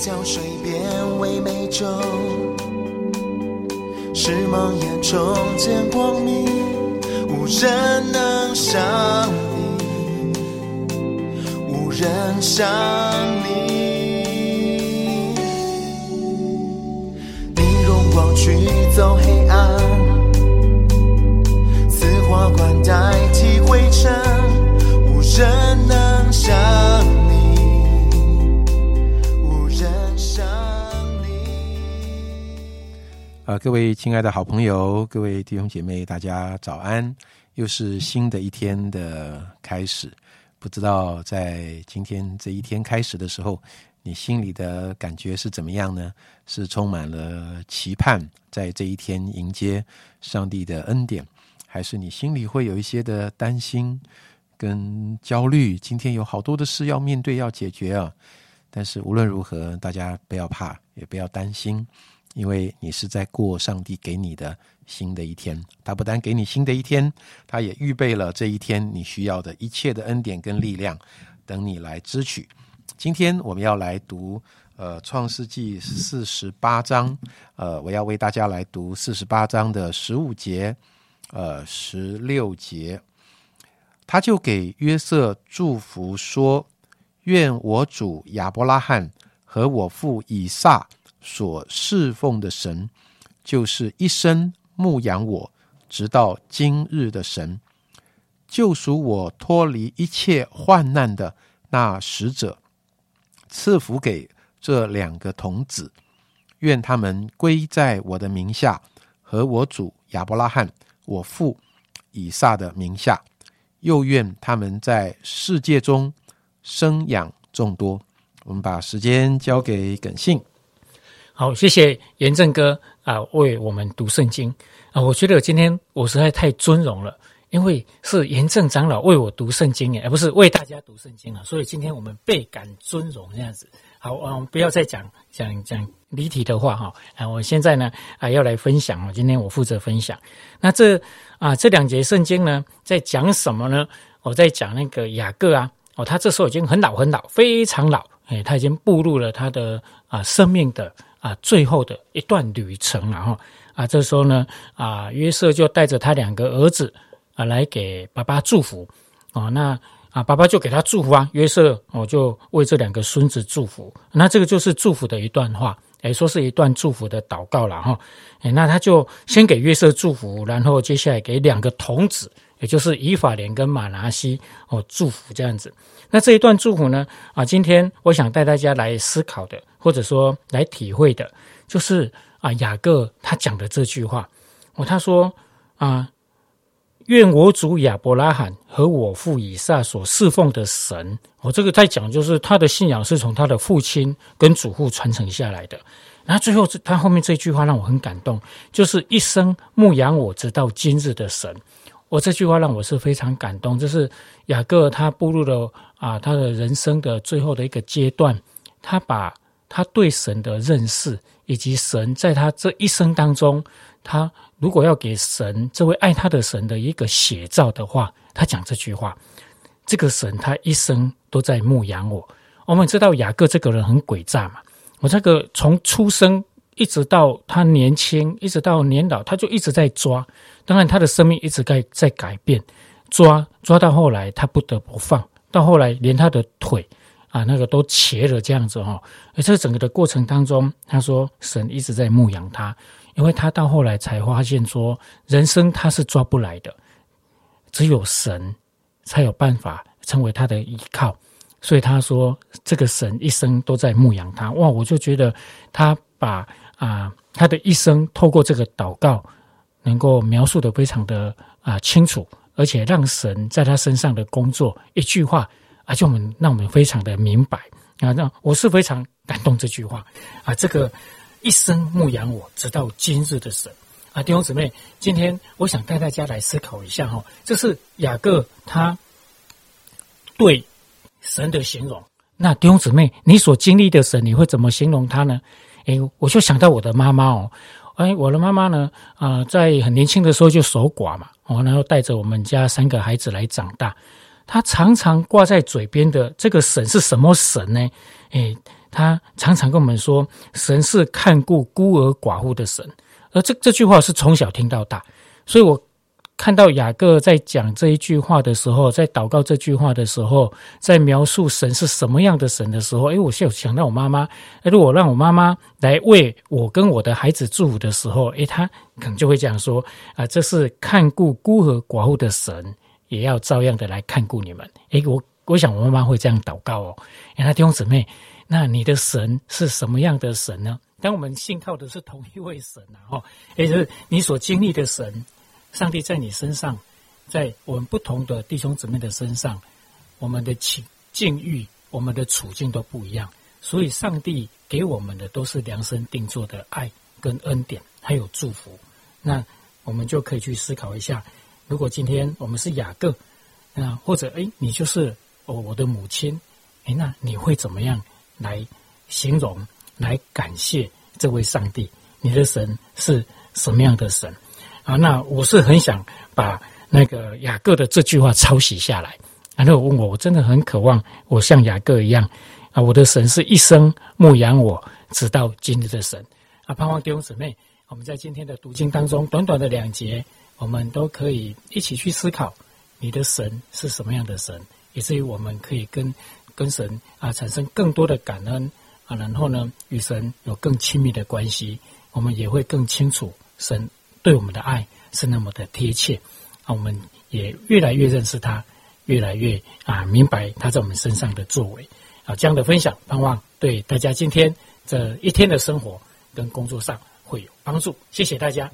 江水变为美酒，是梦魇重见光明，无人能伤你，无人伤你。你荣光驱走黑暗，此花冠代替灰尘，无人能伤啊，各位亲爱的好朋友，各位弟兄姐妹，大家早安！又是新的一天的开始，不知道在今天这一天开始的时候，你心里的感觉是怎么样呢？是充满了期盼，在这一天迎接上帝的恩典，还是你心里会有一些的担心跟焦虑？今天有好多的事要面对，要解决啊！但是无论如何，大家不要怕，也不要担心。因为你是在过上帝给你的新的一天，他不但给你新的一天，他也预备了这一天你需要的一切的恩典跟力量，等你来支取。今天我们要来读呃创世纪四十八章，呃，我要为大家来读四十八章的十五节，呃十六节，他就给约瑟祝福说：“愿我主亚伯拉罕和我父以撒。”所侍奉的神，就是一生牧养我，直到今日的神，救赎我脱离一切患难的那使者，赐福给这两个童子，愿他们归在我的名下，和我主亚伯拉罕、我父以撒的名下，又愿他们在世界中生养众多。我们把时间交给耿信。好，谢谢严正哥啊，为我们读圣经啊。我觉得今天我实在太尊荣了，因为是严正长老为我读圣经，而不是为大家读圣经啊。所以今天我们倍感尊荣这样子。好啊，不要再讲讲讲离题的话哈。啊，我现在呢啊要来分享哦，今天我负责分享。那这啊这两节圣经呢在讲什么呢？我在讲那个雅各啊，哦，他这时候已经很老很老，非常老，哎，他已经步入了他的啊生命的。啊，最后的一段旅程然后啊，这时候呢啊，约瑟就带着他两个儿子啊来给爸爸祝福。啊，那啊爸爸就给他祝福啊，约瑟我就为这两个孙子祝福，那这个就是祝福的一段话，哎，说是一段祝福的祷告了哈，哎，那他就先给约瑟祝福，然后接下来给两个童子，也就是以法莲跟马拿西哦祝福这样子。那这一段祝福呢？啊，今天我想带大家来思考的，或者说来体会的，就是啊，雅各他讲的这句话。哦，他说啊，愿我主亚伯拉罕和我父以撒所侍奉的神，我这个在讲，就是他的信仰是从他的父亲跟祖父传承下来的。然后最后他后面这句话让我很感动，就是一生牧养我直到今日的神。我这句话让我是非常感动，就是雅各他步入了啊他的人生的最后的一个阶段，他把他对神的认识以及神在他这一生当中，他如果要给神这位爱他的神的一个写照的话，他讲这句话：这个神他一生都在牧养我。我们知道雅各这个人很诡诈嘛，我这个从出生。一直到他年轻，一直到年老，他就一直在抓。当然，他的生命一直在在改变，抓抓到后来，他不得不放。到后来，连他的腿啊，那个都瘸了，这样子哈。而这整个的过程当中，他说神一直在牧养他，因为他到后来才发现说，人生他是抓不来的，只有神才有办法成为他的依靠。所以他说，这个神一生都在牧养他。哇，我就觉得他把。啊，他的一生透过这个祷告，能够描述的非常的啊清楚，而且让神在他身上的工作，一句话啊，就我们让我们非常的明白啊，让我是非常感动这句话啊，这个一生牧养我直到今日的神啊，弟兄姊妹，今天我想带大家来思考一下哈，这是雅各他对神的形容。那弟兄姊妹，你所经历的神，你会怎么形容他呢？哎，我就想到我的妈妈哦，哎，我的妈妈呢，啊，在很年轻的时候就守寡嘛，哦，然后带着我们家三个孩子来长大。她常常挂在嘴边的这个神是什么神呢？哎，他常常跟我们说，神是看顾孤儿寡妇的神，而这这句话是从小听到大，所以我。看到雅各在讲这一句话的时候，在祷告这句话的时候，在描述神是什么样的神的时候，诶，我就想到我妈妈。如果让我妈妈来为我跟我的孩子祝福的时候，诶，她可能就会这样说：啊，这是看顾孤儿寡妇的神，也要照样的来看顾你们。诶，我我想我妈妈会这样祷告哦。那弟兄姊妹，那你的神是什么样的神呢？当我们信靠的是同一位神啊，哦，也就是你所经历的神。上帝在你身上，在我们不同的弟兄姊妹的身上，我们的境境遇、我们的处境都不一样，所以上帝给我们的都是量身定做的爱跟恩典，还有祝福。那我们就可以去思考一下：如果今天我们是雅各，那或者哎，你就是我我的母亲，哎，那你会怎么样来形容、来感谢这位上帝？你的神是什么样的神？啊，那我是很想把那个雅各的这句话抄袭下来。然后问我，我真的很渴望我像雅各一样啊！我的神是一生牧养我，直到今日的神啊！盼望弟兄姊妹，我们在今天的读经当中，短短的两节，我们都可以一起去思考你的神是什么样的神，以至于我们可以跟跟神啊产生更多的感恩啊，然后呢与神有更亲密的关系，我们也会更清楚神。对我们的爱是那么的贴切，啊，我们也越来越认识他，越来越啊明白他在我们身上的作为，啊，这样的分享，盼望对大家今天这一天的生活跟工作上会有帮助。谢谢大家。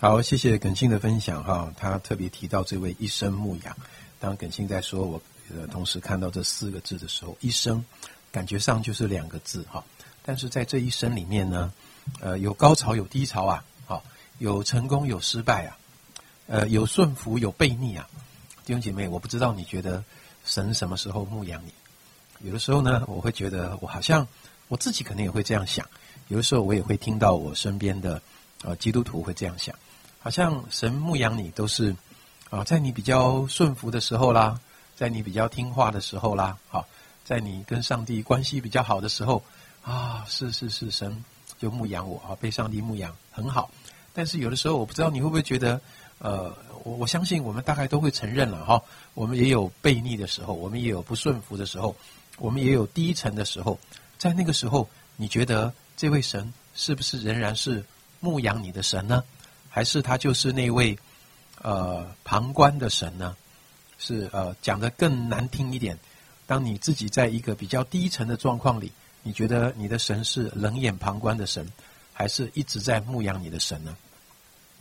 好，谢谢耿信的分享哈，他特别提到这位一生牧养。当耿信在说我呃同时看到这四个字的时候，一生感觉上就是两个字哈，但是在这一生里面呢，呃，有高潮有低潮啊。好有成功有失败啊，呃，有顺服有悖逆啊，弟兄姐妹，我不知道你觉得神什么时候牧养你？有的时候呢，我会觉得我好像我自己可能也会这样想。有的时候我也会听到我身边的呃基督徒会这样想，好像神牧养你都是啊，在你比较顺服的时候啦，在你比较听话的时候啦，好，在你跟上帝关系比较好的时候啊，是是是，神就牧养我啊，被上帝牧养很好。但是有的时候，我不知道你会不会觉得，呃，我我相信我们大概都会承认了哈，我们也有悖逆的时候，我们也有不顺服的时候，我们也有低沉的时候，在那个时候，你觉得这位神是不是仍然是牧养你的神呢？还是他就是那位呃旁观的神呢？是呃讲的更难听一点，当你自己在一个比较低沉的状况里，你觉得你的神是冷眼旁观的神，还是一直在牧养你的神呢？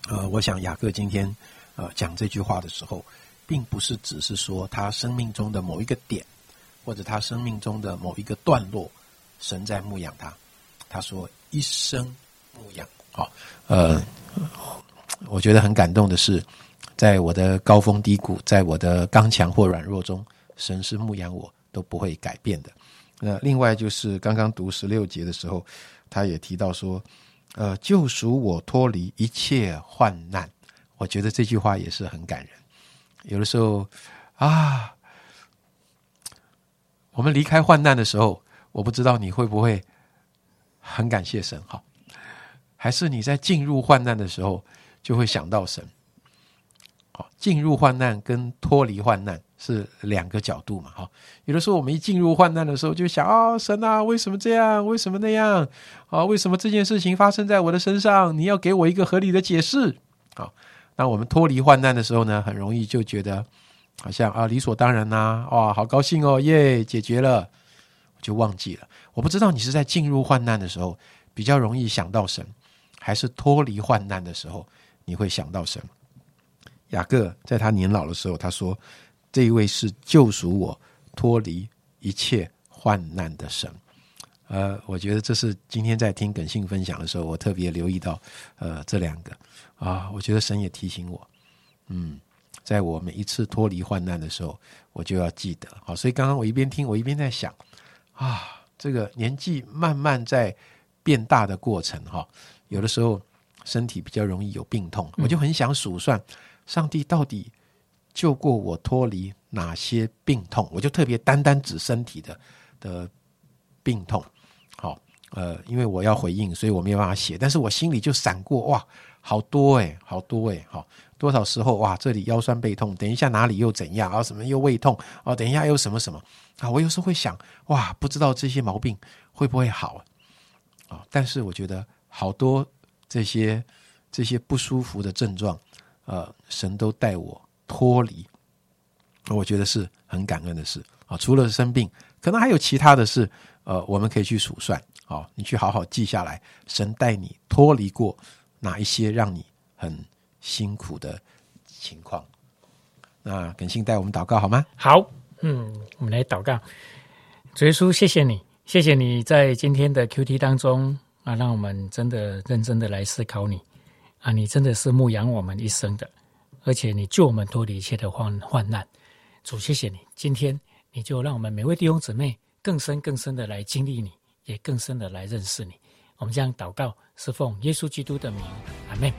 呃，我想雅各今天呃讲这句话的时候，并不是只是说他生命中的某一个点，或者他生命中的某一个段落，神在牧养他。他说一生牧养。好，呃，我觉得很感动的是，在我的高峰低谷，在我的刚强或软弱中，神是牧养我都不会改变的。那另外就是刚刚读十六节的时候，他也提到说。呃，救赎我脱离一切患难，我觉得这句话也是很感人。有的时候啊，我们离开患难的时候，我不知道你会不会很感谢神哈？还是你在进入患难的时候就会想到神？好，进入患难跟脱离患难。是两个角度嘛，哈。有的时候我们一进入患难的时候，就想啊，神啊，为什么这样？为什么那样？啊，为什么这件事情发生在我的身上？你要给我一个合理的解释。好，那我们脱离患难的时候呢，很容易就觉得好像啊，理所当然呐，哇，好高兴哦，耶，解决了，就忘记了。我不知道你是在进入患难的时候比较容易想到神，还是脱离患难的时候你会想到神？雅各在他年老的时候，他说。这一位是救赎我脱离一切患难的神，呃，我觉得这是今天在听耿信分享的时候，我特别留意到，呃，这两个啊，我觉得神也提醒我，嗯，在我每一次脱离患难的时候，我就要记得，好，所以刚刚我一边听，我一边在想，啊，这个年纪慢慢在变大的过程，哈，有的时候身体比较容易有病痛，我就很想数算，上帝到底。救过我脱离哪些病痛？我就特别单单指身体的的病痛好呃，因为我要回应，所以我没有办法写，但是我心里就闪过哇，好多诶，好多诶，好多少时候哇，这里腰酸背痛，等一下哪里又怎样啊？什么又胃痛啊？等一下又什么什么啊？我有时候会想哇，不知道这些毛病会不会好啊？但是我觉得好多这些这些不舒服的症状，呃，神都带我脱离，我觉得是很感恩的事啊。除了生病，可能还有其他的事，呃，我们可以去数算。好，你去好好记下来，神带你脱离过哪一些让你很辛苦的情况？那耿信带我们祷告好吗？好，嗯，我们来祷告。主耶稣，谢谢你，谢谢你在今天的 Q T 当中啊，让我们真的认真的来思考你啊，你真的是牧养我们一生的，而且你救我们脱离一切的患患难。主，谢谢你，今天你就让我们每位弟兄姊妹更深更深的来经历你。也更深的来认识你。我们将祷告，是奉耶稣基督的名，阿门。